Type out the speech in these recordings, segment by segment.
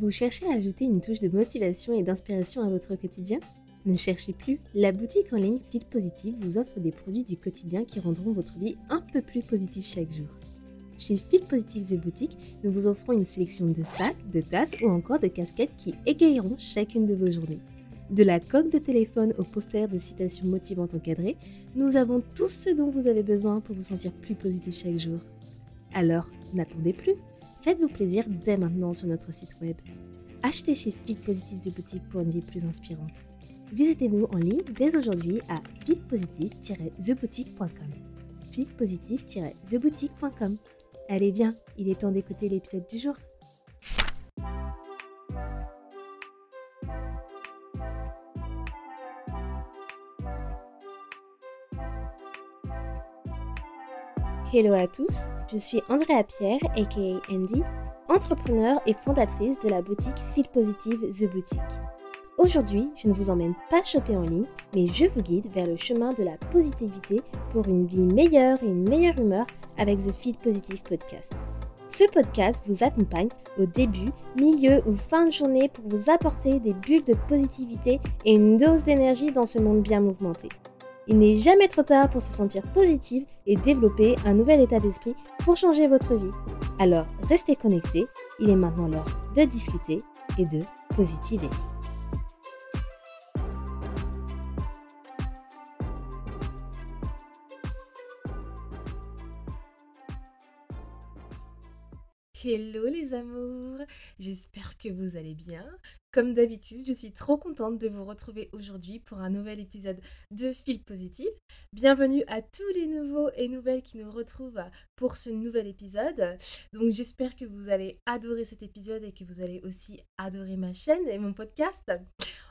Vous cherchez à ajouter une touche de motivation et d'inspiration à votre quotidien? Ne cherchez plus, la boutique en ligne Fil Positive vous offre des produits du quotidien qui rendront votre vie un peu plus positive chaque jour. Chez Fil Positive The Boutique, nous vous offrons une sélection de sacs, de tasses ou encore de casquettes qui égayeront chacune de vos journées. De la coque de téléphone au poster de citations motivantes encadrées, nous avons tout ce dont vous avez besoin pour vous sentir plus positif chaque jour. Alors, n'attendez plus Faites-vous plaisir dès maintenant sur notre site web. Achetez chez Fit Positive The Boutique pour une vie plus inspirante. Visitez-nous en ligne dès aujourd'hui à fitpositive-theboutique.com. fitpositive-theboutique.com. Allez bien, il est temps d'écouter l'épisode du jour. Hello à tous, je suis Andrea Pierre, aka Andy, entrepreneur et fondatrice de la boutique Feel Positive The Boutique. Aujourd'hui, je ne vous emmène pas choper en ligne, mais je vous guide vers le chemin de la positivité pour une vie meilleure et une meilleure humeur avec The Feel Positive Podcast. Ce podcast vous accompagne au début, milieu ou fin de journée pour vous apporter des bulles de positivité et une dose d'énergie dans ce monde bien mouvementé. Il n'est jamais trop tard pour se sentir positive et développer un nouvel état d'esprit pour changer votre vie. Alors, restez connectés, il est maintenant l'heure de discuter et de positiver. Hello les amours, j'espère que vous allez bien. Comme d'habitude, je suis trop contente de vous retrouver aujourd'hui pour un nouvel épisode de Fil Positive. Bienvenue à tous les nouveaux et nouvelles qui nous retrouvent pour ce nouvel épisode. Donc j'espère que vous allez adorer cet épisode et que vous allez aussi adorer ma chaîne et mon podcast.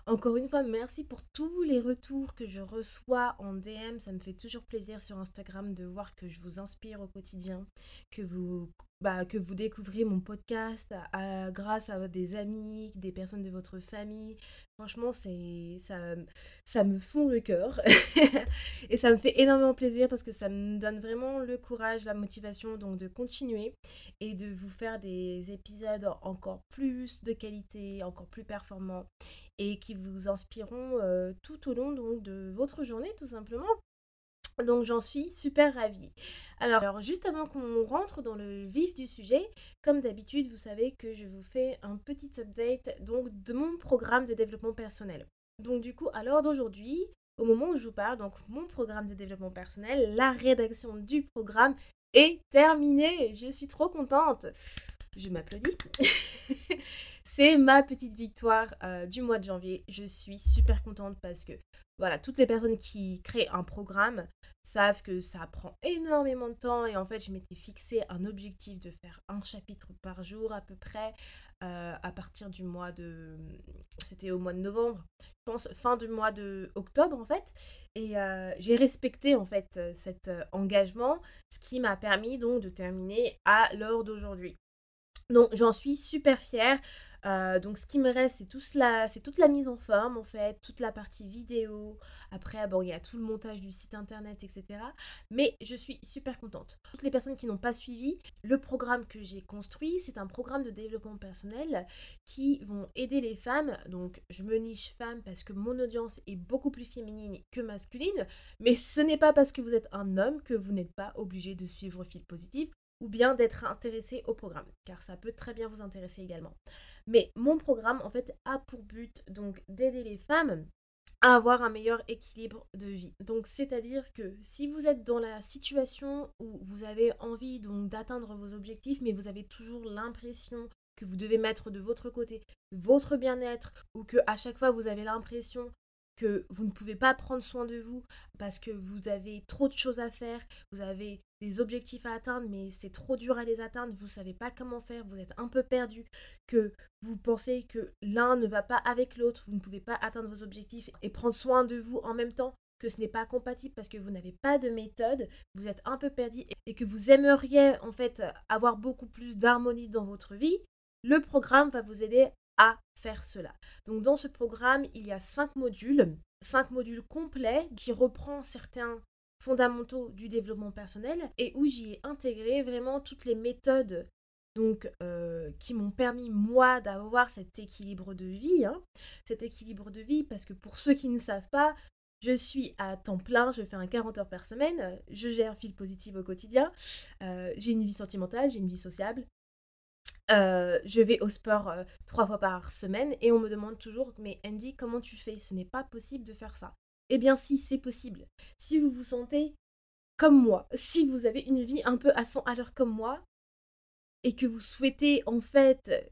Encore une fois, merci pour tous les retours que je reçois en DM. Ça me fait toujours plaisir sur Instagram de voir que je vous inspire au quotidien, que vous bah, que vous découvrez mon podcast grâce à des amis, des personnes de votre famille. Franchement, c'est ça, ça me fond le cœur et ça me fait énormément plaisir parce que ça me donne vraiment le courage, la motivation donc de continuer et de vous faire des épisodes encore plus de qualité, encore plus performants et qui vous inspireront euh, tout au long donc, de votre journée tout simplement. Donc j'en suis super ravie. Alors, juste avant qu'on rentre dans le vif du sujet, comme d'habitude, vous savez que je vous fais un petit update de mon programme de développement personnel. Donc du coup, à l'heure d'aujourd'hui, au moment où je vous parle, donc mon programme de développement personnel, la rédaction du programme est terminée. Je suis trop contente. Je m'applaudis. C'est ma petite victoire euh, du mois de janvier. Je suis super contente parce que voilà, toutes les personnes qui créent un programme savent que ça prend énormément de temps et en fait je m'étais fixé un objectif de faire un chapitre par jour à peu près euh, à partir du mois de c'était au mois de novembre je pense fin du mois de octobre en fait. Et euh, j'ai respecté en fait cet engagement ce qui m'a permis donc de terminer à l'heure d'aujourd'hui. Donc j'en suis super fière euh, donc ce qui me reste, c'est tout cela, c'est toute la mise en forme en fait, toute la partie vidéo. Après, il y a tout le montage du site internet, etc. Mais je suis super contente. Toutes les personnes qui n'ont pas suivi, le programme que j'ai construit, c'est un programme de développement personnel qui vont aider les femmes. Donc je me niche femme parce que mon audience est beaucoup plus féminine que masculine. Mais ce n'est pas parce que vous êtes un homme que vous n'êtes pas obligé de suivre Fil Positif ou bien d'être intéressé au programme, car ça peut très bien vous intéresser également. Mais mon programme, en fait, a pour but donc d'aider les femmes à avoir un meilleur équilibre de vie. Donc c'est-à-dire que si vous êtes dans la situation où vous avez envie donc d'atteindre vos objectifs mais vous avez toujours l'impression que vous devez mettre de votre côté votre bien-être ou que à chaque fois vous avez l'impression que vous ne pouvez pas prendre soin de vous parce que vous avez trop de choses à faire, vous avez des objectifs à atteindre mais c'est trop dur à les atteindre, vous ne savez pas comment faire, vous êtes un peu perdu, que vous pensez que l'un ne va pas avec l'autre, vous ne pouvez pas atteindre vos objectifs et prendre soin de vous en même temps, que ce n'est pas compatible parce que vous n'avez pas de méthode, vous êtes un peu perdu et que vous aimeriez en fait avoir beaucoup plus d'harmonie dans votre vie, le programme va vous aider à faire cela. Donc dans ce programme, il y a cinq modules, cinq modules complets qui reprend certains fondamentaux du développement personnel et où j'y ai intégré vraiment toutes les méthodes donc qui m'ont permis moi d'avoir cet équilibre de vie, hein. cet équilibre de vie parce que pour ceux qui ne savent pas, je suis à temps plein, je fais un 40 heures par semaine, je gère fil positif au quotidien, j'ai une vie sentimentale, j'ai une vie sociable, je vais au sport trois fois par semaine et on me demande toujours mais Andy comment tu fais? Ce n'est pas possible de faire ça. Eh bien si c'est possible. Si vous vous sentez comme moi, si vous avez une vie un peu à 100 à l'heure comme moi et que vous souhaitez en fait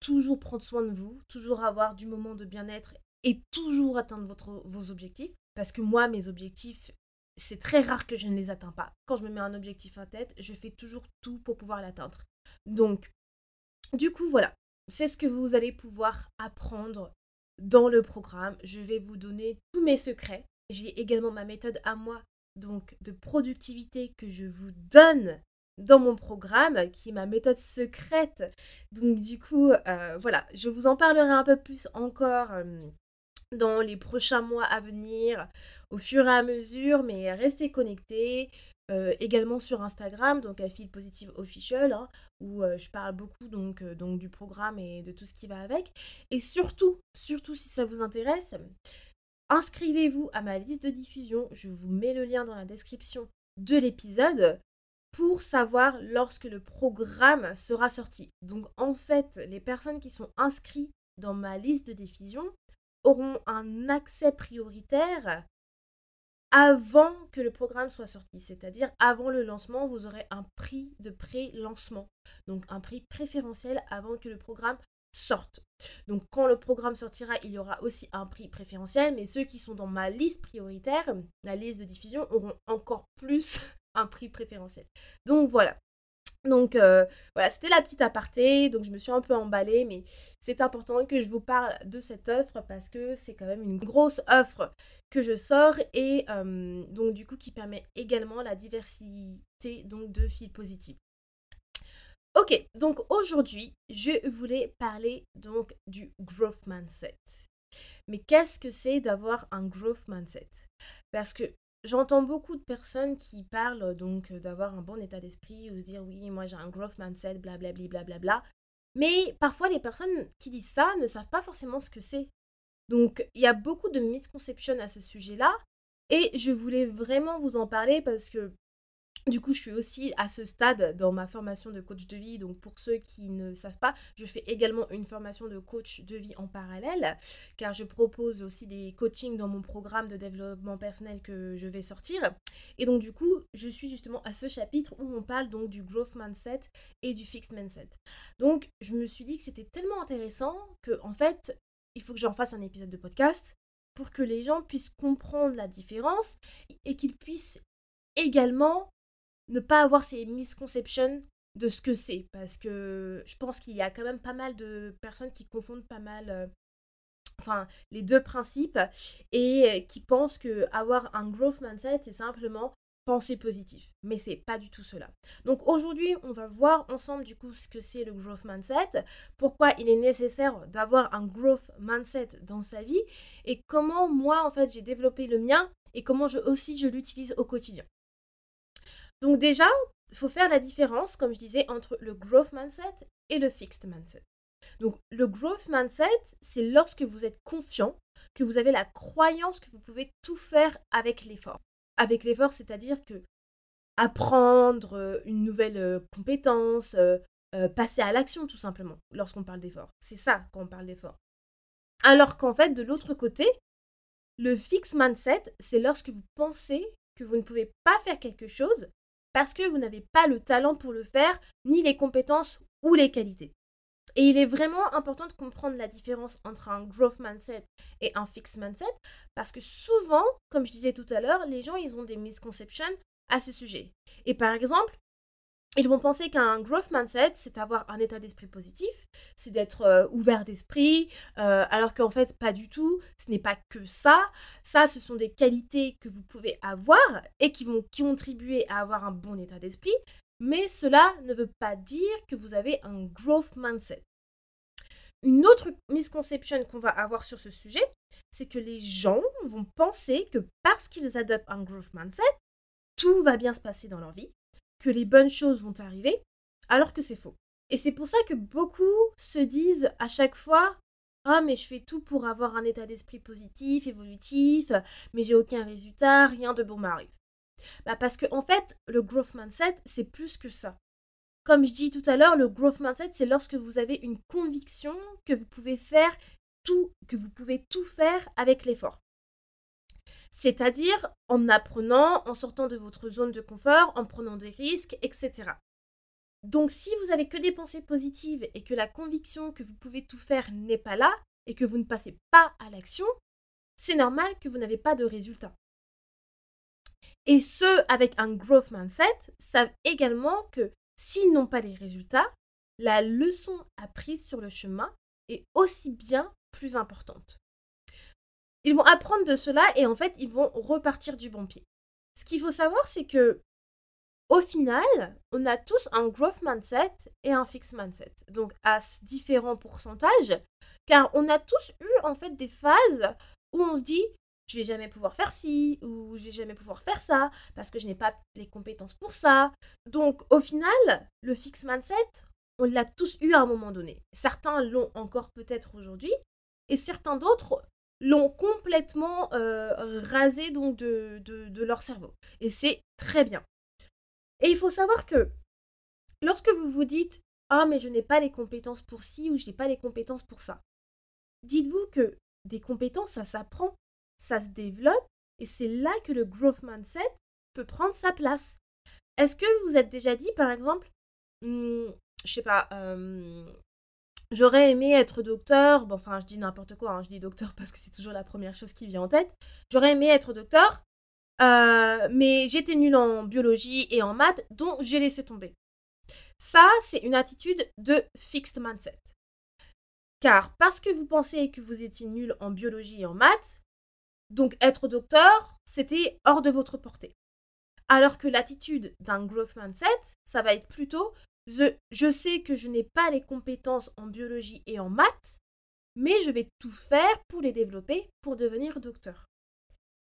toujours prendre soin de vous, toujours avoir du moment de bien-être et toujours atteindre vos objectifs. Parce que moi, mes objectifs, c'est très rare que je ne les atteins pas. Quand je me mets un objectif en tête, je fais toujours tout pour pouvoir l'atteindre. Donc, du coup, voilà, c'est ce que vous allez pouvoir apprendre dans le programme. Je vais vous donner tous mes secrets. J'ai également ma méthode à moi, donc de productivité que je vous donne dans mon programme, qui est ma méthode secrète. Donc du coup, euh, voilà, je vous en parlerai un peu plus encore euh, dans les prochains mois à venir, au fur et à mesure, mais restez connectés. Euh, également sur Instagram, donc à Feel Positive Official, hein, où euh, je parle beaucoup donc, euh, donc du programme et de tout ce qui va avec. Et surtout, surtout si ça vous intéresse, inscrivez-vous à ma liste de diffusion. Je vous mets le lien dans la description de l'épisode pour savoir lorsque le programme sera sorti. Donc en fait, les personnes qui sont inscrites dans ma liste de diffusion auront un accès prioritaire avant que le programme soit sorti. C'est-à-dire avant le lancement, vous aurez un prix de pré-lancement. Donc un prix préférentiel avant que le programme sorte. Donc quand le programme sortira, il y aura aussi un prix préférentiel, mais ceux qui sont dans ma liste prioritaire, la liste de diffusion, auront encore plus un prix préférentiel. Donc voilà. Donc euh, voilà, c'était la petite aparté, donc je me suis un peu emballée, mais c'est important que je vous parle de cette offre parce que c'est quand même une grosse offre que je sors et euh, donc du coup qui permet également la diversité donc de fils positifs. Ok, donc aujourd'hui, je voulais parler donc du growth mindset. Mais qu'est-ce que c'est d'avoir un growth mindset? Parce que J'entends beaucoup de personnes qui parlent donc d'avoir un bon état d'esprit ou se dire oui, moi j'ai un growth mindset, blablabla, blablabla. Mais parfois les personnes qui disent ça ne savent pas forcément ce que c'est. Donc il y a beaucoup de misconceptions à ce sujet-là et je voulais vraiment vous en parler parce que du coup, je suis aussi à ce stade dans ma formation de coach de vie. Donc, pour ceux qui ne savent pas, je fais également une formation de coach de vie en parallèle, car je propose aussi des coachings dans mon programme de développement personnel que je vais sortir. Et donc, du coup, je suis justement à ce chapitre où on parle donc du growth mindset et du fixed mindset. Donc, je me suis dit que c'était tellement intéressant que, en fait, il faut que j'en fasse un épisode de podcast pour que les gens puissent comprendre la différence et qu'ils puissent également ne pas avoir ces misconceptions de ce que c'est. Parce que je pense qu'il y a quand même pas mal de personnes qui confondent pas mal. Euh, enfin, les deux principes et qui pensent que avoir un growth mindset, c'est simplement penser positif. Mais c'est pas du tout cela. Donc aujourd'hui, on va voir ensemble du coup ce que c'est le growth mindset, pourquoi il est nécessaire d'avoir un growth mindset dans sa vie et comment moi en fait j'ai développé le mien et comment je aussi je l'utilise au quotidien. Donc déjà, il faut faire la différence, comme je disais, entre le growth mindset et le fixed mindset. Donc le growth mindset, c'est lorsque vous êtes confiant, que vous avez la croyance que vous pouvez tout faire avec l'effort. Avec l'effort, c'est-à-dire que apprendre euh, une nouvelle euh, compétence, euh, passer à l'action tout simplement, lorsqu'on parle d'effort. C'est ça quand on parle d'effort. Alors qu'en fait, de l'autre côté, le fixed mindset, c'est lorsque vous pensez que vous ne pouvez pas faire quelque chose parce que vous n'avez pas le talent pour le faire, ni les compétences ou les qualités. Et il est vraiment important de comprendre la différence entre un growth mindset et un fixed mindset, parce que souvent, comme je disais tout à l'heure, les gens, ils ont des misconceptions à ce sujet. Et par exemple, ils vont penser qu'un growth mindset, c'est avoir un état d'esprit positif, c'est d'être euh, ouvert d'esprit, euh, alors qu'en fait, pas du tout, ce n'est pas que ça. Ça, ce sont des qualités que vous pouvez avoir et qui vont contribuer à avoir un bon état d'esprit, mais cela ne veut pas dire que vous avez un growth mindset. Une autre misconception qu'on va avoir sur ce sujet, c'est que les gens vont penser que parce qu'ils adoptent un growth mindset, tout va bien se passer dans leur vie que les bonnes choses vont arriver, alors que c'est faux. Et c'est pour ça que beaucoup se disent à chaque fois Ah, mais je fais tout pour avoir un état d'esprit positif, évolutif, mais j'ai aucun résultat, rien de bon m'arrive. Bah parce que en fait, le growth mindset, c'est plus que ça. Comme je dis tout à l'heure, le growth mindset, c'est lorsque vous avez une conviction que vous pouvez faire tout, que vous pouvez tout faire avec l'effort. C'est-à-dire en apprenant, en sortant de votre zone de confort, en prenant des risques, etc. Donc si vous avez que des pensées positives et que la conviction que vous pouvez tout faire n'est pas là et que vous ne passez pas à l'action, c'est normal que vous n'avez pas de résultat. Et ceux avec un growth mindset savent également que s'ils n'ont pas les résultats, la leçon apprise sur le chemin est aussi bien plus importante. Ils vont apprendre de cela et en fait, ils vont repartir du bon pied. Ce qu'il faut savoir, c'est que au final, on a tous un growth mindset et un fixed mindset. Donc à différents pourcentages, car on a tous eu en fait des phases où on se dit je vais jamais pouvoir faire ci ou je vais jamais pouvoir faire ça parce que je n'ai pas les compétences pour ça. Donc au final, le fixed mindset, on l'a tous eu à un moment donné. Certains l'ont encore peut-être aujourd'hui et certains d'autres l'ont complètement euh, rasé donc de, de leur cerveau. Et c'est très bien. Et il faut savoir que lorsque vous vous dites Ah, mais je n'ai pas les compétences pour ci ou je n'ai pas les compétences pour ça, dites-vous que des compétences, ça s'apprend, ça se développe et c'est là que le growth mindset peut prendre sa place. Est-ce que vous êtes déjà dit, par exemple, hmm, je sais pas, j'aurais aimé être docteur, bon, enfin, je dis n'importe quoi, hein, je dis docteur parce que c'est toujours la première chose qui vient en tête. J'aurais aimé être docteur, euh, mais j'étais nulle en biologie et en maths, donc j'ai laissé tomber. Ça, c'est une attitude de fixed mindset. Car parce que vous pensez que vous étiez nul en biologie et en maths, donc être docteur, c'était hors de votre portée. Alors que l'attitude d'un growth mindset, ça va être plutôt je sais que je n'ai pas les compétences en biologie et en maths, mais je vais tout faire pour les développer pour devenir docteur.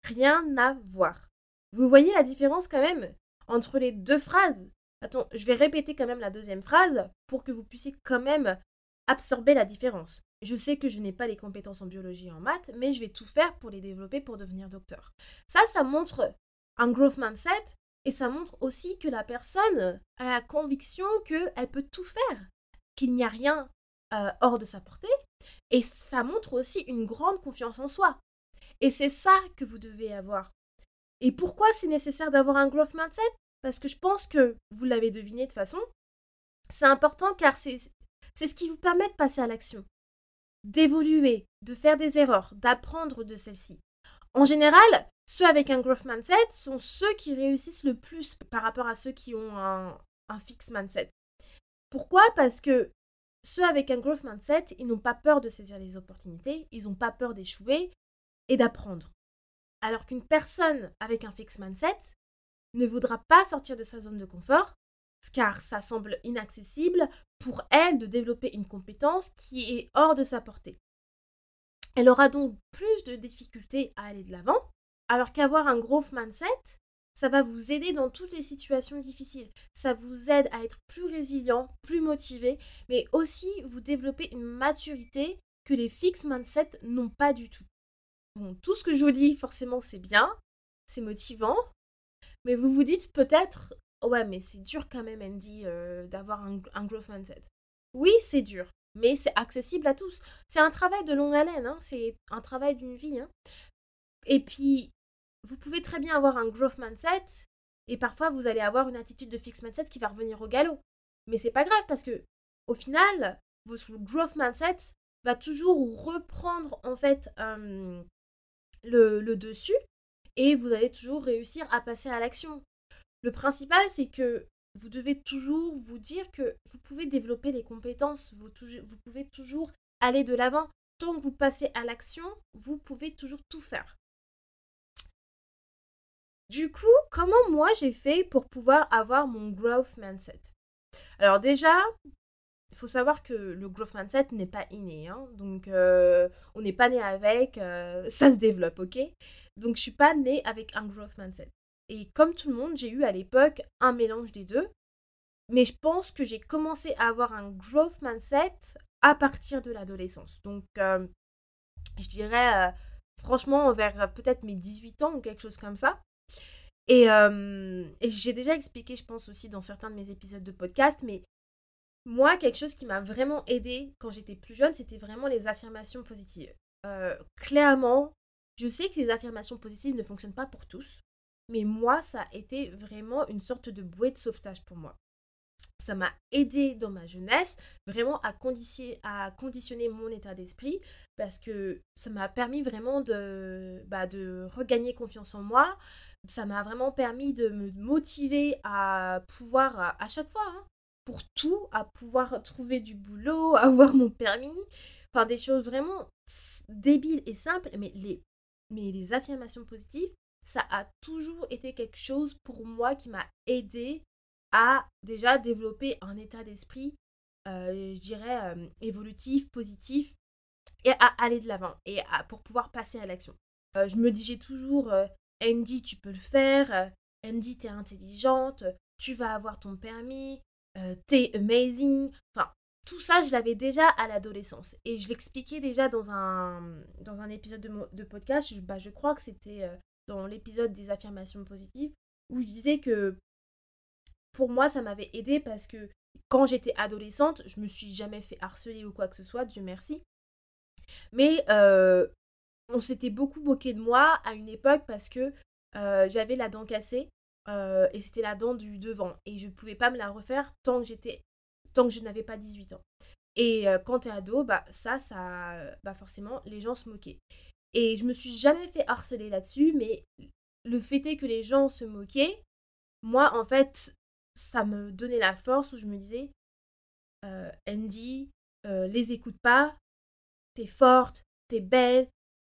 Rien à voir. Vous voyez la différence quand même entre les deux phrases? Attends, je vais répéter quand même la deuxième phrase pour que vous puissiez quand même absorber la différence. Je sais que je n'ai pas les compétences en biologie et en maths, mais je vais tout faire pour les développer pour devenir docteur. Ça, ça montre un growth mindset et ça montre aussi que la personne a la conviction qu'elle peut tout faire, qu'il n'y a rien euh, hors de sa portée. Et ça montre aussi une grande confiance en soi. Et c'est ça que vous devez avoir. Et pourquoi c'est nécessaire d'avoir un growth mindset? Parce que je pense que vous l'avez deviné de façon, c'est important car c'est ce qui vous permet de passer à l'action, d'évoluer, de faire des erreurs, d'apprendre de celles-ci. En général, ceux avec un growth mindset sont ceux qui réussissent le plus par rapport à ceux qui ont un, un fixed mindset. Pourquoi? Parce que ceux avec un growth mindset, ils n'ont pas peur de saisir les opportunités, ils n'ont pas peur d'échouer, et d'apprendre. Alors qu'une personne avec un fixed mindset ne voudra pas sortir de sa zone de confort, car ça semble inaccessible pour elle de développer une compétence qui est hors de sa portée. Elle aura donc plus de difficultés à aller de l'avant, alors qu'avoir un growth mindset, ça va vous aider dans toutes les situations difficiles. Ça vous aide à être plus résilient, plus motivé, mais aussi vous développer une maturité que les fixed mindset n'ont pas du tout. Bon, tout ce que je vous dis, forcément, c'est bien, c'est motivant, mais vous vous dites peut-être, ouais, mais c'est dur quand même, Andy, euh, d'avoir un, growth mindset. Oui, c'est dur, mais c'est accessible à tous. C'est un travail de longue haleine, hein, c'est un travail d'une vie. Hein. Et puis, vous pouvez très bien avoir un growth mindset, et parfois vous allez avoir une attitude de fixed mindset qui va revenir au galop. Mais c'est pas grave parce que, au final, votre growth mindset va toujours reprendre en fait le, dessus et vous allez toujours réussir à passer à l'action. Le principal, c'est que vous devez toujours vous dire que vous pouvez développer les compétences, vous, vous pouvez toujours aller de l'avant. Tant que vous passez à l'action, vous pouvez toujours tout faire. Du coup, comment moi j'ai fait pour pouvoir avoir mon growth mindset? Alors déjà, il faut savoir que le growth mindset n'est pas inné. Hein. donc, euh, on n'est pas né avec, euh, ça se développe, ok? Donc, je suis pas née avec un growth mindset. Et comme tout le monde, j'ai eu à l'époque un mélange des deux. mais je pense que j'ai commencé à avoir un growth mindset à partir de l'adolescence. Donc, euh, je dirais, franchement, vers peut-être mes 18 ans ou quelque chose comme ça. Et, et j'ai déjà expliqué, je pense aussi dans certains de mes épisodes de podcast, mais moi, quelque chose qui m'a vraiment aidé quand j'étais plus jeune, c'était vraiment les affirmations positives. clairement, je sais que les affirmations positives ne fonctionnent pas pour tous, mais moi, ça a été vraiment une sorte de bouée de sauvetage pour moi. Ça m'a aidé dans ma jeunesse, vraiment à, conditionner, mon état d'esprit, parce que ça m'a permis vraiment de, bah, de regagner confiance en moi. Ça m'a vraiment permis de me motiver à pouvoir, à, chaque fois, hein, pour tout, à pouvoir trouver du boulot, avoir mon permis. Enfin, des choses vraiment débiles et simples, mais les, mais les affirmations positives, ça a toujours été quelque chose pour moi qui m'a aidé à déjà développer un état d'esprit, euh, je dirais, euh, évolutif, positif, et à aller de l'avant, et à, pour pouvoir passer à l'action. Euh, je me disais toujours, Andy, tu peux le faire, Andy, t'es intelligente, tu vas avoir ton permis, t'es amazing. Enfin, tout ça, je l'avais déjà à l'adolescence. Et je l'expliquais déjà dans un, dans un épisode de, podcast, je, bah, je crois que c'était dans l'épisode des affirmations positives, où je disais que pour moi, ça m'avait aidé parce que quand j'étais adolescente, je me suis jamais fait harceler ou quoi que ce soit, Dieu merci. Mais euh, on s'était beaucoup moqué de moi à une époque parce que euh, j'avais la dent cassée euh, et c'était la dent du devant et je ne pouvais pas me la refaire tant que j'étais tant que je n'avais pas 18 ans. Et quand tu es ado, bah ça ça bah forcément les gens se moquaient. Et je me suis jamais fait harceler là-dessus, mais le fait est que les gens se moquaient. Moi, en fait, ça me donnait la force où je me disais, euh, Andy, euh, les écoute pas, t'es forte, t'es belle, euh,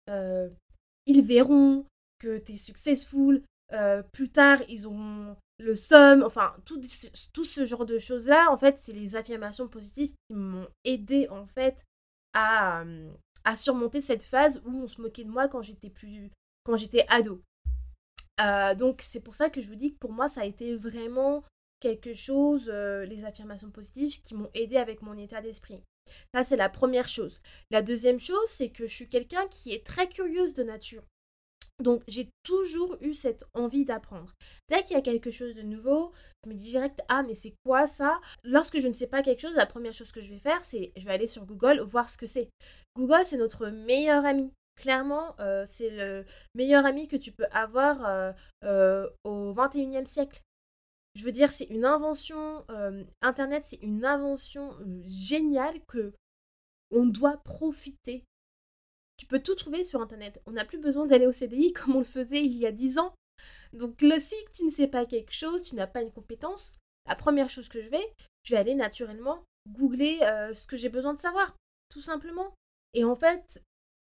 ils verront que t'es successful, euh, plus tard ils ont le somme, enfin tout, ce genre de choses-là, en fait, c'est les affirmations positives qui m'ont aidé en fait à, à surmonter cette phase où on se moquait de moi quand j'étais plus quand j'étais ado. donc c'est pour ça que je vous dis que pour moi ça a été vraiment quelque chose, euh, les affirmations positives, qui m'ont aidé avec mon état d'esprit. Ça, c'est la première chose. La deuxième chose, c'est que je suis quelqu'un qui est très curieuse de nature. Donc, j'ai toujours eu cette envie d'apprendre. Dès qu'il y a quelque chose de nouveau, je me dis direct, ah, mais c'est quoi ça? Lorsque je ne sais pas quelque chose, la première chose que je vais faire, c'est je vais aller sur Google voir ce que c'est. Google, c'est notre meilleur ami. Clairement, euh, c'est le meilleur ami que tu peux avoir euh, au 21e siècle. Je veux dire, c'est une invention, euh, Internet, c'est une invention euh, géniale que on doit profiter. Tu peux tout trouver sur Internet. On n'a plus besoin d'aller au CDI comme on le faisait il y a 10 ans. Donc le si tu ne sais pas quelque chose, tu n'as pas une compétence, la première chose que je vais, je vais aller naturellement googler euh, ce que j'ai besoin de savoir, tout simplement. Et en fait,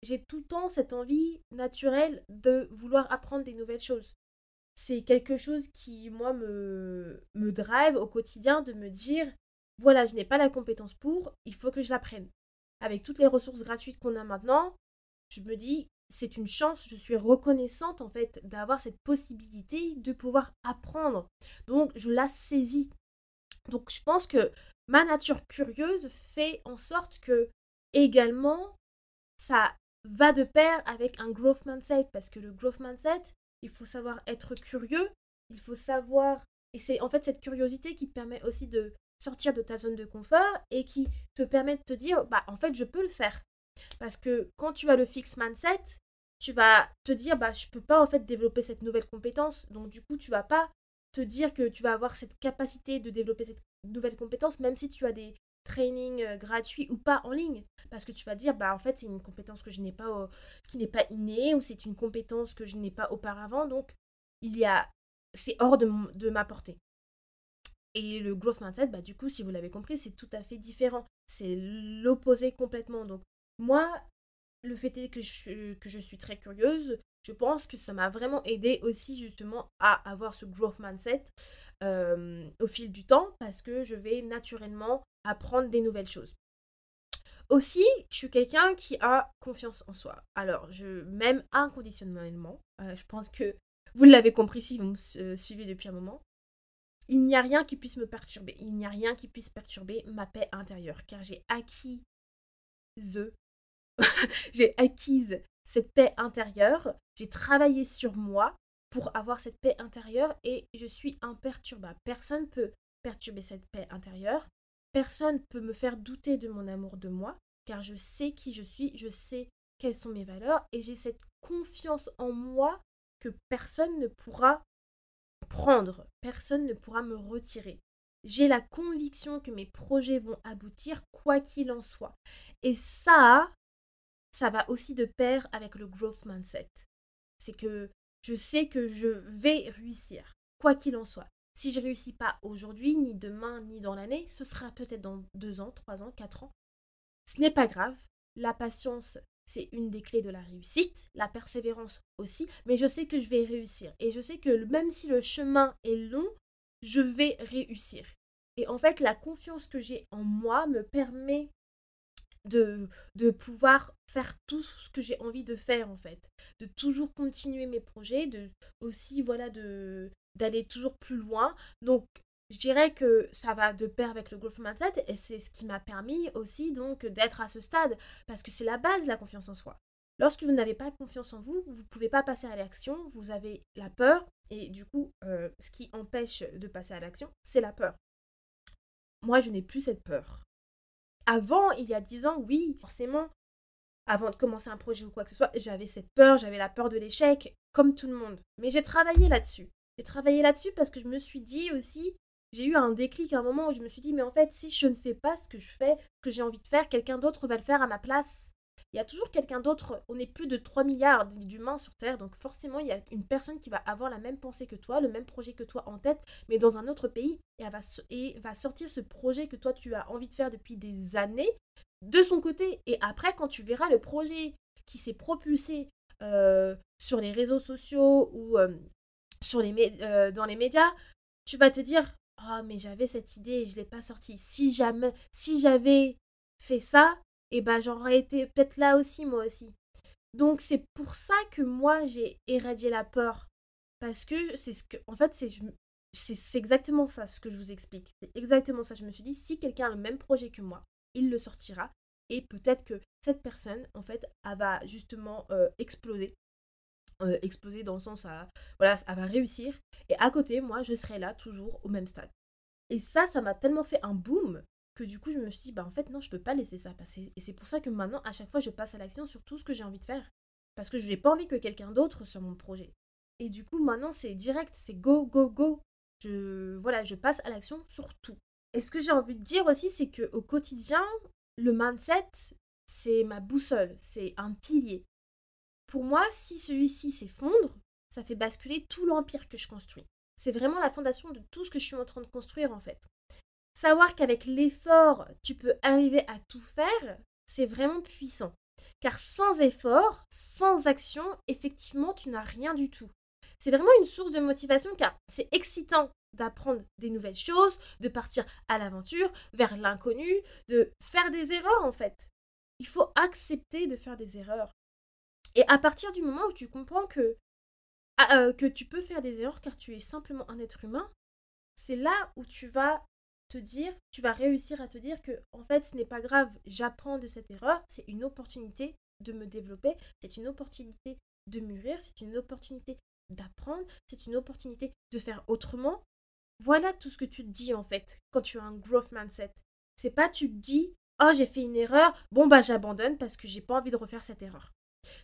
j'ai tout le temps cette envie naturelle de vouloir apprendre des nouvelles choses c'est quelque chose qui, moi, me, me drive au quotidien de me dire, voilà, je n'ai pas la compétence pour, il faut que je l'apprenne. Avec toutes les ressources gratuites qu'on a maintenant, je me dis, c'est une chance, je suis reconnaissante en fait d'avoir cette possibilité de pouvoir apprendre. Donc, je la saisis. Donc, je pense que ma nature curieuse fait en sorte que également, ça va de pair avec un growth mindset parce que le growth mindset, il faut savoir être curieux, il faut savoir... Et c'est en fait cette curiosité qui te permet aussi de sortir de ta zone de confort et qui te permet de te dire, bah en fait, je peux le faire. Parce que quand tu as le fixed mindset, tu vas te dire, bah je peux pas en fait développer cette nouvelle compétence. Donc du coup, tu vas pas te dire que tu vas avoir cette capacité de développer cette nouvelle compétence, même si tu as des training euh, gratuit ou pas en ligne. Parce que tu vas dire bah en fait c'est une compétence que je n'ai pas qui n'est pas innée ou c'est une compétence que je n'ai pas auparavant. Donc il y a c'est hors de, de ma portée. Et le growth mindset bah du coup si vous l'avez compris c'est tout à fait différent. C'est l'opposé complètement. Donc moi le fait est que je, que je suis très curieuse. Je pense que ça m'a vraiment aidé aussi justement à avoir ce growth mindset euh, au fil du temps parce que je vais naturellement apprendre des nouvelles choses. Aussi, je suis quelqu'un qui a confiance en soi. Alors, je m'aime inconditionnellement. Euh, je pense que vous l'avez compris si vous me euh, suivez depuis un moment. il n'y a rien qui puisse me perturber. Il n'y a rien qui puisse perturber ma paix intérieure, car j'ai acquis j'ai acquise cette paix intérieure. J'ai travaillé sur moi pour avoir cette paix intérieure et je suis imperturbable. Personne peut perturber cette paix intérieure. Personne peut me faire douter de mon amour de moi, car je sais qui je suis, je sais quelles sont mes valeurs et j'ai cette confiance en moi que personne ne pourra prendre, personne ne pourra me retirer. J'ai la conviction que mes projets vont aboutir quoi qu'il en soit. Et ça, ça va aussi de pair avec le growth mindset. C'est que je sais que je vais réussir, quoi qu'il en soit. Si je réussis pas aujourd'hui, ni demain, ni dans l'année, ce sera peut-être dans deux ans, trois ans, quatre ans. Ce n'est pas grave. La patience, c'est une des clés de la réussite, la persévérance aussi, mais je sais que je vais réussir. Et je sais que même si le chemin est long, je vais réussir. Et en fait, la confiance que j'ai en moi me permet de, de pouvoir faire tout ce que j'ai envie de faire en fait, de toujours continuer mes projets, de aussi voilà de d'aller toujours plus loin. Donc je dirais que ça va de pair avec le growth mindset et c'est ce qui m'a permis aussi donc d'être à ce stade parce que c'est la base de la confiance en soi. Lorsque vous n'avez pas confiance en vous, vous ne pouvez pas passer à l'action, vous avez la peur et du coup euh, ce qui empêche de passer à l'action, c'est la peur. Moi, je n'ai plus cette peur. Avant, il y a dix ans, oui, forcément, avant de commencer un projet ou quoi que ce soit, j'avais cette peur, j'avais la peur de l'échec, comme tout le monde. Mais j'ai travaillé là-dessus. J'ai travaillé là-dessus parce que je me suis dit aussi, j'ai eu un déclic à un moment où je me suis dit, mais en fait, si je ne fais pas ce que je fais, ce que j'ai envie de faire, quelqu'un d'autre va le faire à ma place. Il y a toujours quelqu'un d'autre. On est plus de 3 milliards d'humains sur Terre, donc forcément, il y a une personne qui va avoir la même pensée que toi, le même projet que toi en tête, mais dans un autre pays, et elle va, sortir ce projet que toi, tu as envie de faire depuis des années de son côté. Et après, quand tu verras le projet qui s'est propulsé euh, sur les réseaux sociaux ou euh, sur les euh, dans les médias, tu vas te dire oh mais j'avais cette idée et je l'ai pas sortie. Si jamais, si j'avais fait ça, eh ben j'aurais été peut-être là aussi moi aussi. Donc c'est pour ça que moi j'ai éradié la peur parce que c'est ce que en fait c'est c'est exactement ça ce que je vous explique. C'est exactement ça. Je me suis dit si quelqu'un a le même projet que moi, il le sortira et peut-être que cette personne en fait elle va justement euh, exploser euh, exploser dans le sens à voilà elle va réussir. Et à côté moi je serai là toujours au même stade. Et ça ça m'a tellement fait un boom que du coup je me suis dit bah en fait non je peux pas laisser ça passer. Et c'est pour ça que maintenant à chaque fois je passe à l'action sur tout ce que j'ai envie de faire. Parce que je n'ai pas envie que quelqu'un d'autre sur mon projet. Et du coup maintenant c'est direct c'est go go go. Je voilà je passe à l'action sur tout. Et ce que j'ai envie de dire aussi c'est que au quotidien le mindset c'est ma boussole. C'est un pilier pour moi, si celui-ci s'effondre, ça fait basculer tout l'empire que je construis. C'est vraiment la fondation de tout ce que je suis en train de construire en fait. Savoir qu'avec l'effort, tu peux arriver à tout faire, c'est vraiment puissant. Car sans effort, sans action, effectivement, tu n'as rien du tout. C'est vraiment une source de motivation car c'est excitant d'apprendre des nouvelles choses, de partir à l'aventure, vers l'inconnu, de faire des erreurs en fait. Il faut accepter de faire des erreurs. Et à partir du moment où tu comprends que, ah, euh, que tu peux faire des erreurs car tu es simplement un être humain, c'est là où tu vas te dire, tu vas réussir à te dire que en fait ce n'est pas grave, j'apprends de cette erreur, c'est une opportunité de me développer, c'est une opportunité de mûrir, c'est une opportunité d'apprendre, c'est une opportunité de faire autrement. Voilà tout ce que tu te dis en fait quand tu as un growth mindset. C'est pas tu te dis "Oh, j'ai fait une erreur, bon bah j'abandonne parce que j'ai pas envie de refaire cette erreur."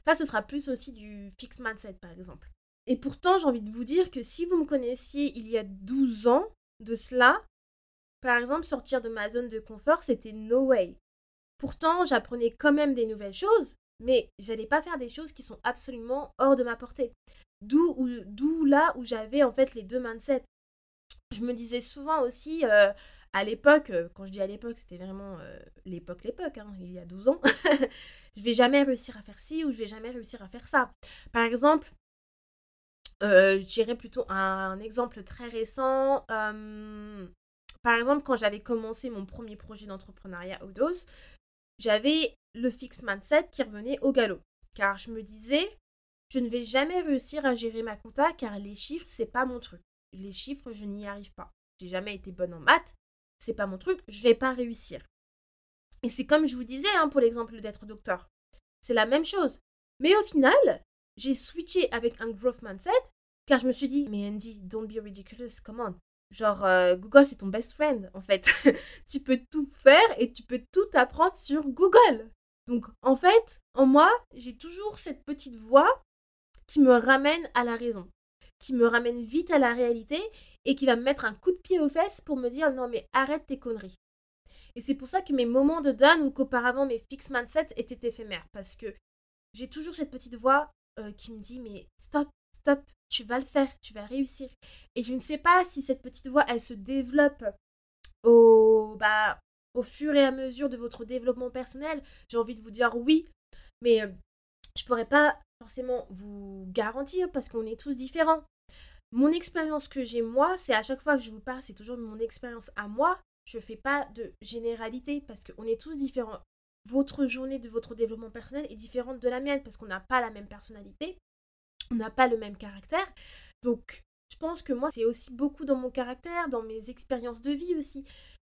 Ça, ce sera plus aussi du fixed mindset, par exemple. Et pourtant, j'ai envie de vous dire que si vous me connaissiez il y a 12 ans de cela, par exemple, sortir de ma zone de confort, c'était no way. Pourtant, j'apprenais quand même des nouvelles choses, mais j'allais pas faire des choses qui sont absolument hors de ma portée. D'où là où j'avais en fait les deux mindsets. Je me disais souvent aussi, euh, à l'époque, euh, quand je dis à l'époque, c'était vraiment euh, l'époque, l'époque, hein, il y a 12 ans, je vais jamais réussir à faire ci ou je vais jamais réussir à faire ça. Par exemple, euh, je dirais plutôt un, exemple très récent. par exemple, quand j'avais commencé mon premier projet d'entrepreneuriat au DOS, j'avais le fix mindset qui revenait au galop. Car je me disais, je ne vais jamais réussir à gérer ma compta car les chiffres, c'est pas mon truc. Les chiffres, je n'y arrive pas. j'ai jamais été bonne en maths, c'est pas mon truc, je vais pas réussir. Et c'est comme je vous disais hein, pour l'exemple d'être docteur. C'est la même chose. Mais au final, j'ai switché avec un growth mindset car je me suis dit, mais Andy, don't be ridiculous, come on. Genre, euh, Google, c'est ton best friend, en fait. tu peux tout faire et tu peux tout apprendre sur Google. Donc, en fait, en moi, j'ai toujours cette petite voix qui me ramène à la raison, qui me ramène vite à la réalité et qui va me mettre un coup de pied aux fesses pour me dire non, mais arrête tes conneries. Et c'est pour ça que mes moments de down ou qu'auparavant mes fixed mindset étaient éphémères parce que j'ai toujours cette petite voix euh, qui me dit mais stop, stop, tu vas le faire, tu vas réussir. Et je ne sais pas si cette petite voix, elle se développe au, bah, au fur et à mesure de votre développement personnel. J'ai envie de vous dire oui, mais je euh, je pourrais pas forcément vous garantir parce qu'on est tous différents. Mon expérience que j'ai moi, c'est à chaque fois que je vous parle, c'est toujours mon expérience à moi. Je fais pas de généralité parce qu'on est tous différents. Votre journée de votre développement personnel est différente de la mienne parce qu'on n'a pas la même personnalité on n'a pas le même caractère. Donc, je pense que moi, c'est aussi beaucoup dans mon caractère, dans mes expériences de vie aussi.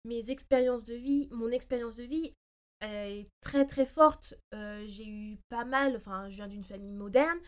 Mes expériences de vie, mon expérience de vie est très très forte. Euh, j'ai eu pas mal, enfin, je viens d'une famille moderne.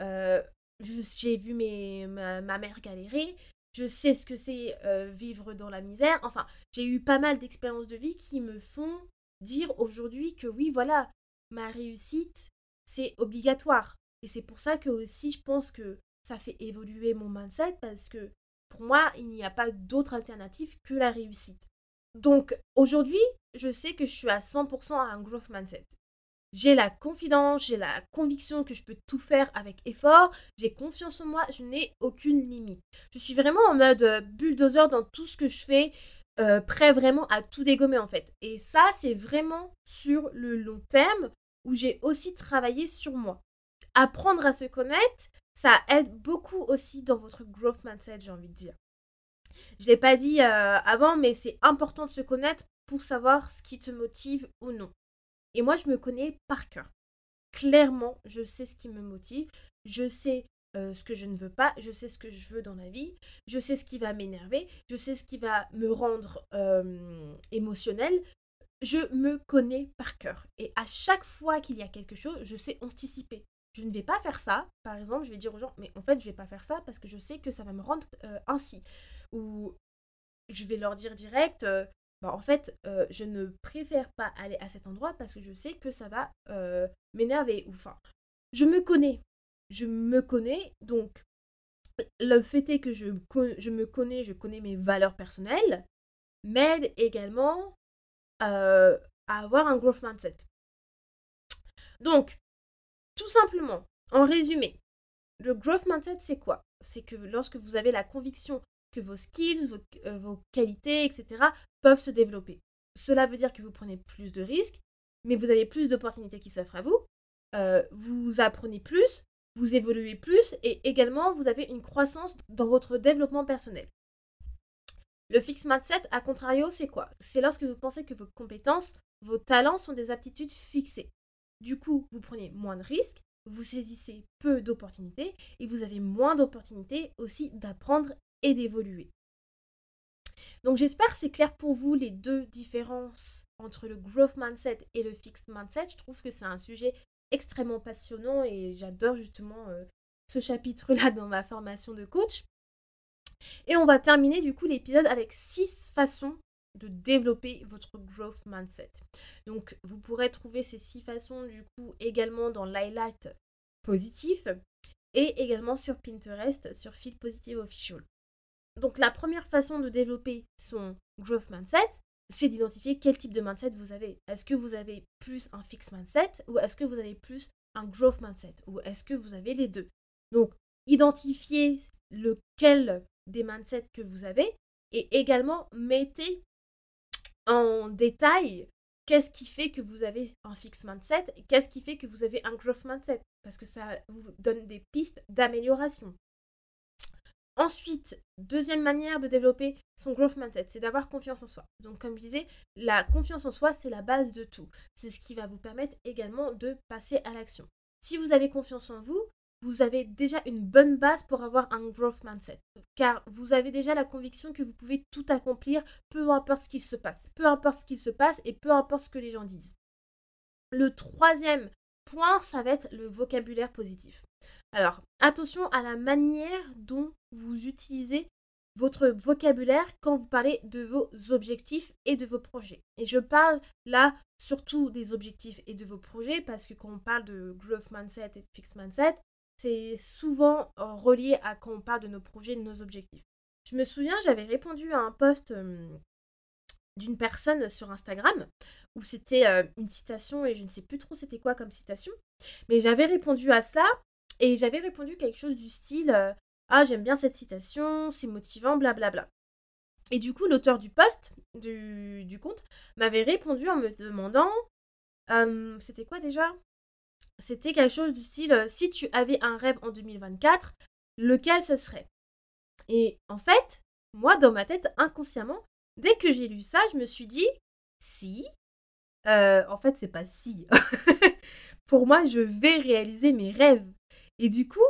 Euh, j'ai vu mes, ma, mère galérer. Je sais ce que c'est euh, vivre dans la misère. Enfin, j'ai eu pas mal d'expériences de vie qui me font dire aujourd'hui que oui, voilà, ma réussite, c'est obligatoire. Et c'est pour ça que aussi je pense que ça fait évoluer mon mindset parce que pour moi, il n'y a pas d'autre alternative que la réussite. Donc aujourd'hui, je sais que je suis à 100% à un growth mindset. J'ai la confidence, j'ai la conviction que je peux tout faire avec effort, j'ai confiance en moi, je n'ai aucune limite. Je suis vraiment en mode euh, bulldozer dans tout ce que je fais, euh, prêt vraiment à tout dégommer en fait. Et ça, c'est vraiment sur le long terme où j'ai aussi travaillé sur moi apprendre à se connaître, ça aide beaucoup aussi dans votre growth mindset, j'ai envie de dire. Je ne l'ai pas dit euh, avant, mais c'est important de se connaître pour savoir ce qui te motive ou non. Et moi, je me connais par cœur. Clairement, je sais ce qui me motive, je sais euh, ce que je ne veux pas, je sais ce que je veux dans la vie, je sais ce qui va m'énerver, je sais ce qui va me rendre émotionnel. Je me connais par cœur. Et à chaque fois qu'il y a quelque chose, je sais anticiper je ne vais pas faire ça. Par exemple, je vais dire aux gens, mais en fait, je vais pas faire ça parce que je sais que ça va me rendre ainsi. Ou je vais leur dire direct, bah, en fait, euh, je ne préfère pas aller à cet endroit parce que je sais que ça va m'énerver. Ou enfin, je me connais. Je me connais, donc le fait est que je, je me connais, je connais mes valeurs personnelles, m'aide également à avoir un growth mindset. Donc, tout simplement, en résumé, le growth mindset, c'est quoi? C'est que lorsque vous avez la conviction vos skills, vos, euh, qualités, etc., peuvent se développer. Cela veut dire que vous prenez plus de risques, mais vous avez plus d'opportunités qui s'offrent à vous. Euh, vous apprenez plus, vous évoluez plus et également vous avez une croissance dans votre développement personnel. Le fixed mindset, à contrario, c'est quoi? C'est lorsque vous pensez que vos compétences, vos talents sont des aptitudes fixées. Du coup, vous prenez moins de risques, vous saisissez peu d'opportunités et vous avez moins d'opportunités aussi d'apprendre et d'évoluer. Donc j'espère que c'est clair pour vous les deux différences entre le growth mindset et le fixed mindset. Je trouve que c'est un sujet extrêmement passionnant et j'adore justement euh, ce chapitre-là dans ma formation de coach. Et on va terminer du coup l'épisode avec six façons de développer votre growth mindset. Donc vous pourrez trouver ces six façons du coup également dans l'highlight positif et également sur Pinterest sur Feel Positive Official. Donc la première façon de développer son growth mindset, c'est d'identifier quel type de mindset vous avez. Est-ce que vous avez plus un fixed mindset ou est-ce que vous avez plus un growth mindset ou est-ce que vous avez les deux? Donc identifiez lequel des mindsets que vous avez et également mettez en détail qu'est-ce qui fait que vous avez un fixed mindset et qu'est-ce qui fait que vous avez un growth mindset parce que ça vous donne des pistes d'amélioration. Ensuite, deuxième manière de développer son growth mindset, c'est d'avoir confiance en soi. Donc comme je disais, la confiance en soi, c'est la base de tout. C'est ce qui va vous permettre également de passer à l'action. Si vous avez confiance en vous, vous avez déjà une bonne base pour avoir un growth mindset. Car vous avez déjà la conviction que vous pouvez tout accomplir, peu importe ce qu'il se passe. Peu importe ce qu'il se passe et peu importe ce que les gens disent. Le troisième point, ça va être le vocabulaire positif. Alors, attention à la manière dont vous utilisez votre vocabulaire quand vous parlez de vos objectifs et de vos projets. Et je parle là surtout des objectifs et de vos projets parce que quand on parle de growth mindset et de fixed mindset, c'est souvent euh, relié à quand on parle de nos projets, de nos objectifs. Je me souviens, j'avais répondu à un post d'une personne sur Instagram où c'était euh, une citation et je ne sais plus trop c'était quoi comme citation, mais j'avais répondu à cela et j'avais répondu quelque chose du style euh, ah, j'aime bien cette citation, c'est motivant, blablabla. Et du coup, l'auteur du post, du, compte, m'avait répondu en me demandant c'était quoi déjà? C'était quelque chose du style euh, si tu avais un rêve en 2024, lequel ce serait? Et en fait, moi, dans ma tête, inconsciemment, dès que j'ai lu ça, je me suis dit si? Euh, en fait, c'est pas si. Pour moi, je vais réaliser mes rêves. Et du coup,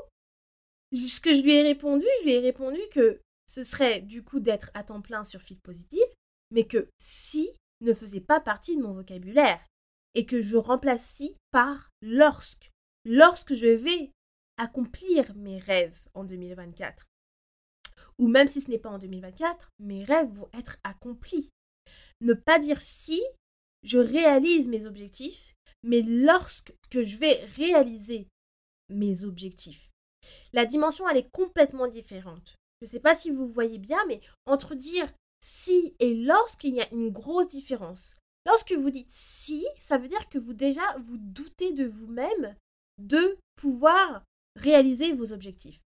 ce que je lui ai répondu, je lui ai répondu que ce serait du coup d'être à temps plein sur Fil Positive, mais que si ne faisait pas partie de mon vocabulaire et que je remplace si par lorsque. Lorsque je vais accomplir mes rêves en 2024. Ou même si ce n'est pas en 2024, mes rêves vont être accomplis. Ne pas dire si je réalise mes objectifs, mais lorsque que je vais réaliser mes objectifs. La dimension, elle est complètement différente. Je ne sais pas si vous voyez bien, mais entre dire si et lorsqu'il y a une grosse différence. Lorsque vous dites si, ça veut dire que vous déjà vous doutez de vous-même de pouvoir réaliser vos objectifs.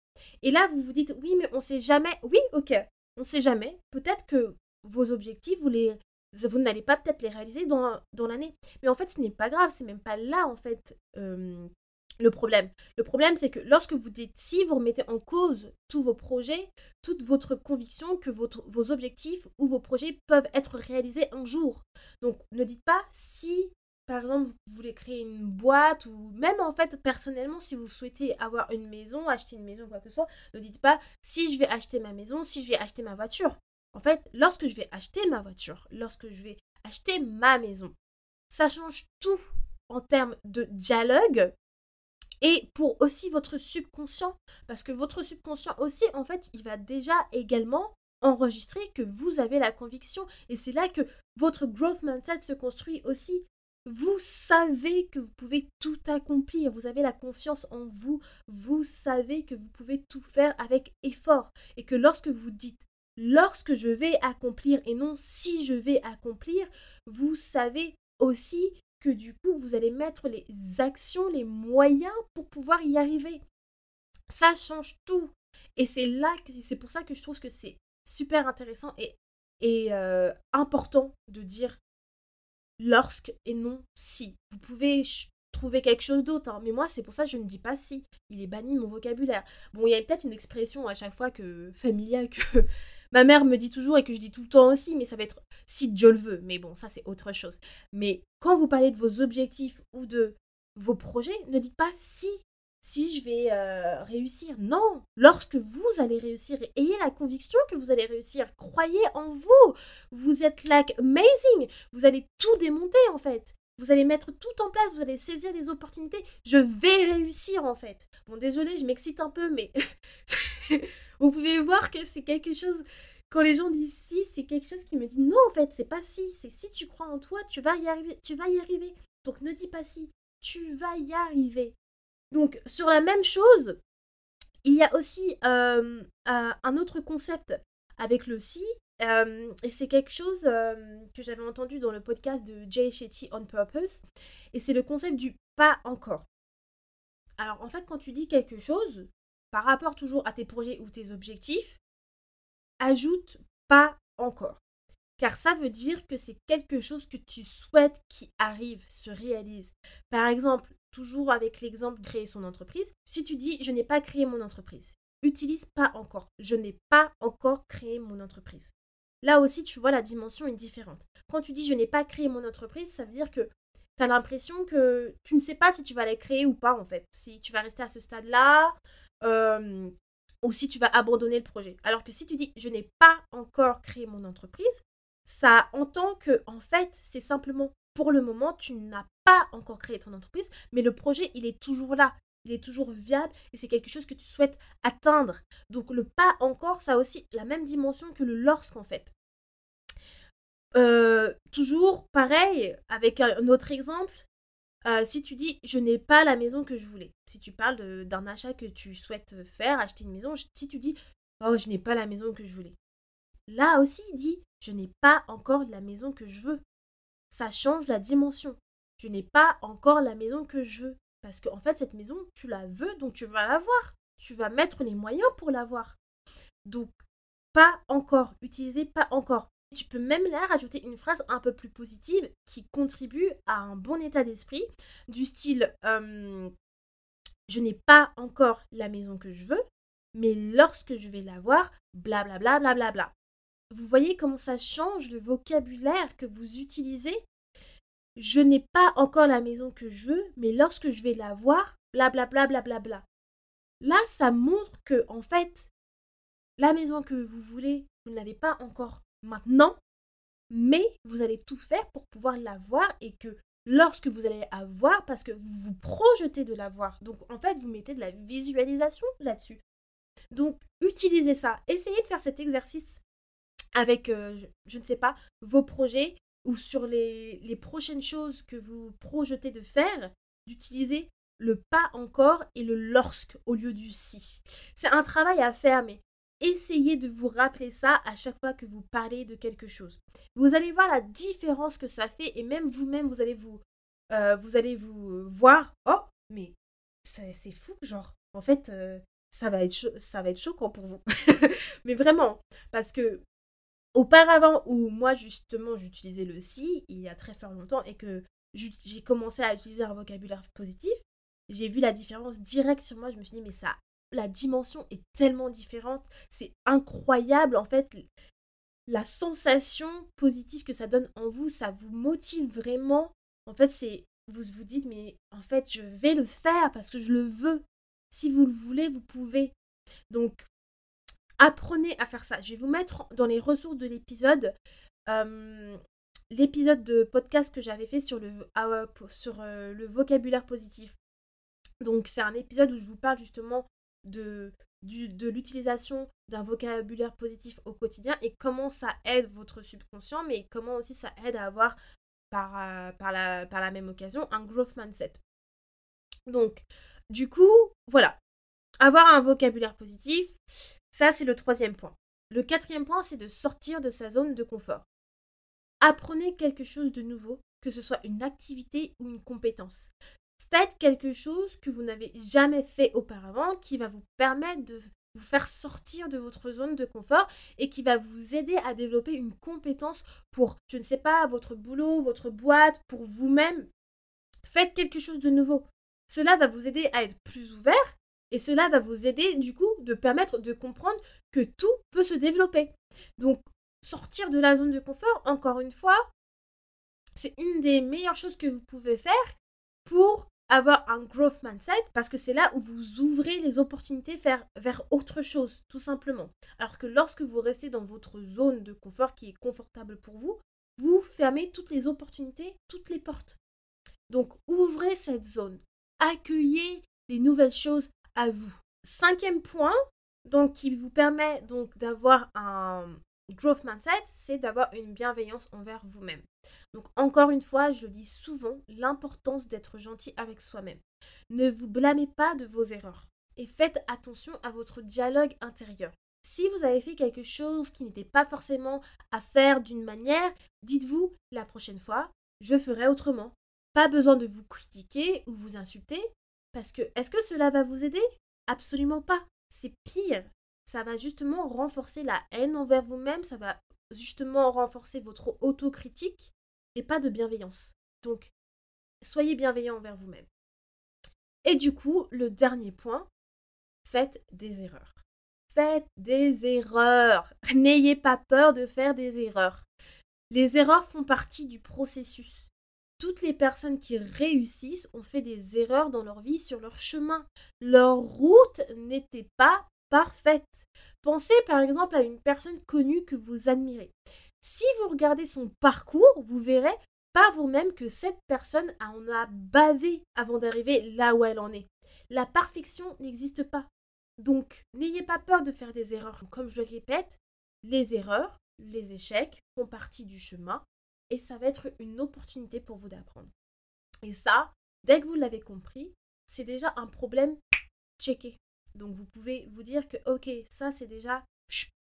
Et là, vous vous dites oui, mais on ne sait jamais. Oui, ok, on ne sait jamais. Peut-être que vos objectifs, vous n'allez pas peut-être les réaliser dans, dans l'année. Mais en fait, ce n'est pas grave, c'est même pas là, en fait, euh, le problème. Le problème, c'est que lorsque vous dites si, vous remettez en cause tous vos projets, toute votre conviction que votre, vos objectifs ou vos projets peuvent être réalisés un jour. Donc, ne dites pas si, par exemple, vous voulez créer une boîte ou même en fait, personnellement, si vous souhaitez avoir une maison, acheter une maison, quoi que ce soit, ne dites pas si je vais acheter ma maison, si je vais acheter ma voiture. En fait, lorsque je vais acheter ma voiture, lorsque je vais acheter ma maison, ça change tout en termes de dialogue et pour aussi votre subconscient, parce que votre subconscient aussi, en fait, il va déjà également enregistrer que vous avez la conviction. Et c'est là que votre growth mindset se construit aussi. Vous savez que vous pouvez tout accomplir, vous avez la confiance en vous, vous savez que vous pouvez tout faire avec effort. Et que lorsque vous dites lorsque je vais accomplir et non si je vais accomplir, vous savez aussi du coup, vous allez mettre les actions, les moyens pour pouvoir y arriver. Ça change tout. Et c'est là que c'est pour ça que je trouve que c'est super intéressant et, et euh, important de dire lorsque et non si. Vous pouvez trouver quelque chose d'autre, hein, mais moi c'est pour ça que je ne dis pas si. Il est banni de mon vocabulaire. Bon, il y a peut-être une expression à chaque fois que familiale que Ma mère me dit toujours et que je dis tout le temps aussi, mais ça va être si Dieu le veut. Mais bon, ça c'est autre chose. Mais quand vous parlez de vos objectifs ou de vos projets, ne dites pas si, si je vais euh, réussir. Non, lorsque vous allez réussir, ayez la conviction que vous allez réussir. Croyez en vous. Vous êtes like amazing. Vous allez tout démonter en fait. Vous allez mettre tout en place, vous allez saisir les opportunités. Je vais réussir en fait. Bon, désolé, je m'excite un peu, mais vous pouvez voir que c'est quelque chose. Quand les gens disent si, c'est quelque chose qui me dit non en fait, c'est pas si, c'est si tu crois en toi, tu vas y arriver, tu vas y arriver. Donc ne dis pas si, tu vas y arriver. Donc sur la même chose, il y a aussi euh, un autre concept avec le si, et c'est quelque chose que j'avais entendu dans le podcast de Jay Shetty on Purpose. Et c'est le concept du pas encore. Alors en fait, quand tu dis quelque chose, par rapport toujours à tes projets ou tes objectifs, ajoute pas encore. Car ça veut dire que c'est quelque chose que tu souhaites qui arrive, se réalise. Par exemple, toujours avec l'exemple créer son entreprise, si tu dis je n'ai pas créé mon entreprise, utilise pas encore. Je n'ai pas encore créé mon entreprise. Là aussi, tu vois, la dimension est différente. Quand tu dis je n'ai pas créé mon entreprise, ça veut dire que tu as l'impression que tu ne sais pas si tu vas les créer ou pas, en fait. Si tu vas rester à ce stade-là, euh, ou si tu vas abandonner le projet. Alors que si tu dis, je n'ai pas encore créé mon entreprise, ça entend que, en fait, c'est simplement pour le moment, tu n'as pas encore créé ton entreprise, mais le projet, il est toujours là. Il est toujours viable et c'est quelque chose que tu souhaites atteindre. Donc le pas encore, ça a aussi la même dimension que le lorsqu'en fait. Euh, toujours pareil, avec un autre exemple, euh, si tu dis je n'ai pas la maison que je voulais, si tu parles d'un achat que tu souhaites faire, acheter une maison, si tu dis oh je n'ai pas la maison que je voulais, là aussi il dit je n'ai pas encore la maison que je veux. Ça change la dimension. Je n'ai pas encore la maison que je veux. Parce qu'en en fait, cette maison, tu la veux, donc tu vas l'avoir. Tu vas mettre les moyens pour l'avoir. Donc, pas encore. Utiliser pas encore. Tu peux même là rajouter une phrase un peu plus positive qui contribue à un bon état d'esprit, du style euh, Je n'ai pas encore la maison que je veux, mais lorsque je vais l'avoir, blablabla, blablabla. Bla, bla. Vous voyez comment ça change le vocabulaire que vous utilisez? Je n'ai pas encore la maison que je veux, mais lorsque je vais l'avoir, blablabla, blablabla. Bla. Là, ça montre que, en fait, la maison que vous voulez, vous ne l'avez pas encore maintenant, mais vous allez tout faire pour pouvoir l'avoir et que lorsque vous allez avoir, parce que vous vous projetez de l'avoir, donc en fait vous mettez de la visualisation là-dessus. Donc utilisez ça, essayez de faire cet exercice avec, euh, je, ne sais pas, vos projets ou sur les, les prochaines choses que vous projetez de faire, d'utiliser le pas encore et le lorsque au lieu du si. C'est un travail à faire, mais essayez de vous rappeler ça à chaque fois que vous parlez de quelque chose. Vous allez voir la différence que ça fait et même vous-même, vous allez vous, euh, vous allez vous voir, oh, mais c'est fou, genre, en fait, euh, ça, va être ça va être choquant pour vous. mais vraiment, parce que auparavant où moi, justement, j'utilisais le si, il y a très fort longtemps, et que j'ai commencé à utiliser un vocabulaire positif, j'ai vu la différence directe sur moi. Je me suis dit, mais ça la dimension est tellement différente. C'est incroyable, en fait. La sensation positive que ça donne en vous, ça vous motive vraiment. En fait, c'est vous vous dites, mais en fait, je vais le faire parce que je le veux. Si vous le voulez, vous pouvez. Donc, apprenez à faire ça. Je vais vous mettre dans les ressources de l'épisode l'épisode de podcast que j'avais fait sur ah euh, le vocabulaire positif. Donc, c'est un épisode où je vous parle justement de, l'utilisation d'un vocabulaire positif au quotidien et comment ça aide votre subconscient, mais comment aussi ça aide à avoir euh, par la même occasion un growth mindset. Donc, du coup, voilà. Avoir un vocabulaire positif, ça c'est le troisième point. Le quatrième point, c'est de sortir de sa zone de confort. Apprenez quelque chose de nouveau, que ce soit une activité ou une compétence. Faites quelque chose que vous n'avez jamais fait auparavant qui va vous permettre de vous faire sortir de votre zone de confort et qui va vous aider à développer une compétence pour, je ne sais pas, votre boulot, votre boîte, pour vous-même. Faites quelque chose de nouveau. Cela va vous aider à être plus ouvert et cela va vous aider du coup de permettre de comprendre que tout peut se développer. Donc sortir de la zone de confort, encore une fois, c'est une des meilleures choses que vous pouvez faire pour avoir un growth mindset parce que c'est là où vous ouvrez les opportunités vers, autre chose, tout simplement. Alors que lorsque vous restez dans votre zone de confort qui est confortable pour vous, vous fermez toutes les opportunités, toutes les portes. Donc ouvrez cette zone, accueillez les nouvelles choses à vous. Cinquième point, donc qui vous permet donc d'avoir un growth mindset, c'est d'avoir une bienveillance envers vous-même. Donc encore une fois, je dis souvent, l'importance d'être gentil avec soi-même. Ne vous blâmez pas de vos erreurs et faites attention à votre dialogue intérieur. Si vous avez fait quelque chose qui n'était pas forcément à faire d'une manière, dites-vous la prochaine fois, je ferai autrement. Pas besoin de vous critiquer ou vous insulter, parce que est-ce que cela va vous aider? Absolument pas. C'est pire. Ça va justement renforcer la haine envers vous-même, ça va justement renforcer votre autocritique et pas de bienveillance. Donc, soyez bienveillant envers vous-même. Et du coup, le dernier point, faites des erreurs. Faites des erreurs. N'ayez pas peur de faire des erreurs. Les erreurs font partie du processus. toutes les personnes qui réussissent ont fait des erreurs dans leur vie sur leur chemin. Leur route n'était pas parfaite. Pensez par exemple à une personne connue que vous admirez. Si vous regardez son parcours, vous verrez par vous-même que cette personne en a bavé avant d'arriver là où elle en est. La perfection n'existe pas. Donc, n'ayez pas peur de faire des erreurs. Comme je le répète, les erreurs, les échecs font partie du chemin et ça va être une opportunité pour vous d'apprendre. Et ça, dès que vous l'avez compris, c'est déjà un problème checké. Donc vous pouvez vous dire que ok, ça c'est déjà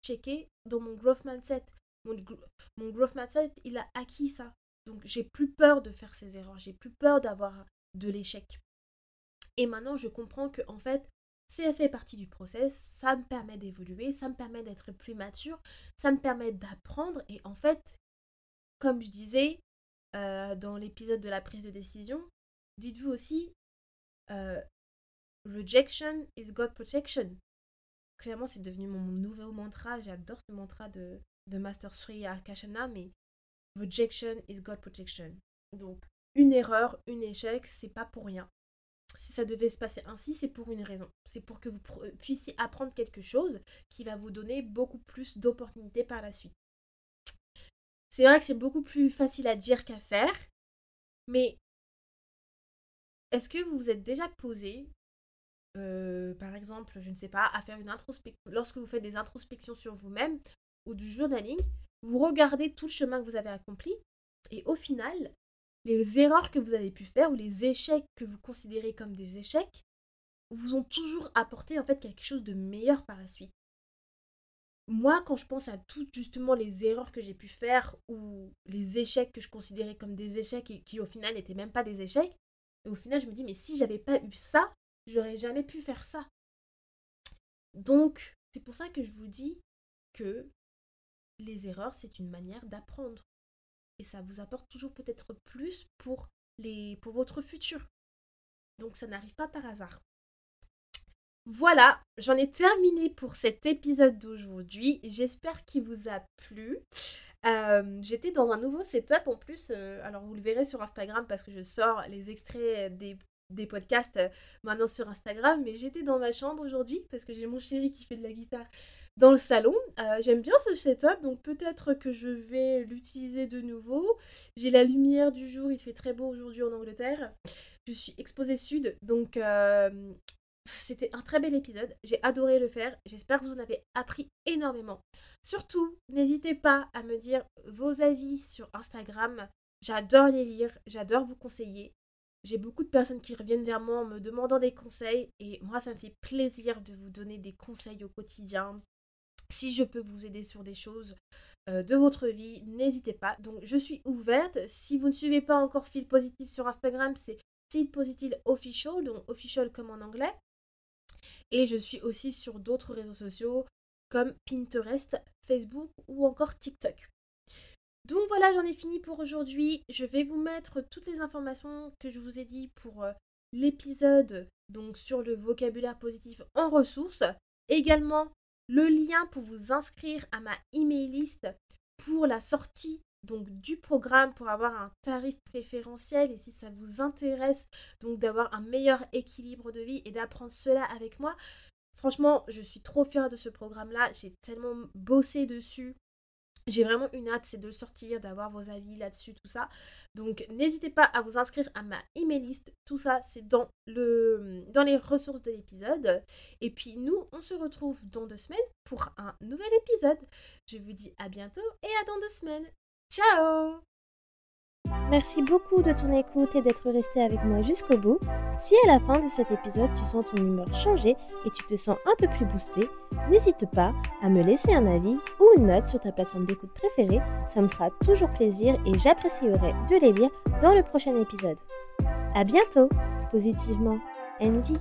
checké dans mon growth mindset. Mon, mon growth mindset, il a acquis ça. Donc j'ai plus peur de faire ces erreurs, j'ai plus peur d'avoir de l'échec. Et maintenant, je comprends que en fait, c'est fait partie du process, ça me permet d'évoluer, ça me permet d'être plus mature, ça me permet d'apprendre et en fait, comme je disais euh, dans l'épisode de la prise de décision, dites-vous aussi euh, rejection is God protection. Clairement, c'est devenu mon nouveau mantra. J'adore ce mantra de, de Master Sri Akashana, mais rejection is God protection. Donc, une erreur, un échec, c'est pas pour rien. Si ça devait se passer ainsi, c'est pour une raison. C'est pour que vous puissiez apprendre quelque chose qui va vous donner beaucoup plus d'opportunités par la suite. C'est vrai que c'est beaucoup plus facile à dire qu'à faire, mais est-ce que vous vous êtes déjà posé, euh, par exemple, je ne sais pas, faire une introspection, lorsque vous faites des introspections sur vous-même ou du journaling, vous regardez tout le chemin que vous avez accompli et au final, les erreurs que vous avez pu faire ou les échecs que vous considérez comme des échecs vous ont toujours apporté en fait quelque chose de meilleur par la suite. Moi, quand je pense à toutes justement les erreurs que j'ai pu faire ou les échecs que je considérais comme des échecs et qui au final n'étaient même pas des échecs, au final je me dis mais si j'avais pas eu ça, j'aurais jamais pu faire ça. Donc, c'est pour ça que je vous dis que les erreurs, c'est une manière d'apprendre. Et ça vous apporte toujours peut-être plus pour, votre futur. Donc ça n'arrive pas par hasard. Voilà, j'en ai terminé pour cet épisode d'aujourd'hui. J'espère qu'il vous a plu. Euh, j'étais dans un nouveau setup en plus. Euh, alors vous le verrez sur Instagram parce que je sors les extraits des, des podcasts euh, maintenant sur Instagram. Mais j'étais dans ma chambre aujourd'hui parce que j'ai mon chéri qui fait de la guitare dans le salon. J'aime bien ce setup, donc peut-être que je vais l'utiliser de nouveau. J'ai la lumière du jour, il fait très beau aujourd'hui en Angleterre. Je suis exposée sud, donc c'était un très bel épisode, j'ai adoré le faire, j'espère que vous en avez appris énormément. Surtout, n'hésitez pas à me dire vos avis sur Instagram, j'adore les lire, j'adore vous conseiller. J'ai beaucoup de personnes qui reviennent vers moi en me demandant des conseils et moi ça me fait plaisir de vous donner des conseils au quotidien. Si je peux vous aider sur des choses euh, de votre vie, n'hésitez pas. Donc je suis ouverte. Si vous ne suivez pas encore Feel Positive sur Instagram, c'est Feel Positive Official, donc official comme en anglais. Et je suis aussi sur d'autres réseaux sociaux comme Pinterest, Facebook ou encore TikTok. Donc voilà, j'en ai fini pour aujourd'hui. Je vais vous mettre toutes les informations que je vous ai dit pour euh, l'épisode donc sur le vocabulaire positif en ressources. Également le lien pour vous inscrire à ma email list pour la sortie donc du programme pour avoir un tarif préférentiel et si ça vous intéresse donc d'avoir un meilleur équilibre de vie et d'apprendre cela avec moi. Franchement, je suis trop fière de ce programme-là. J'ai tellement bossé dessus. J'ai vraiment une hâte, c'est de le sortir, d'avoir vos avis là-dessus, tout ça. Donc n'hésitez pas à vous inscrire à ma email list. Tout ça, c'est dans, le, dans les ressources de l'épisode. Et puis nous, on se retrouve dans deux semaines pour un nouvel épisode. Je vous dis à bientôt et à dans deux semaines. Ciao Merci beaucoup de ton écoute et d'être resté avec moi jusqu'au bout. Si à la fin de cet épisode tu sens ton humeur changer et tu te sens un peu plus boosté, n'hésite pas à me laisser un avis ou une note sur ta plateforme d'écoute préférée, ça me fera toujours plaisir et j'apprécierai de les lire dans le prochain épisode. À bientôt, positivement, Andy.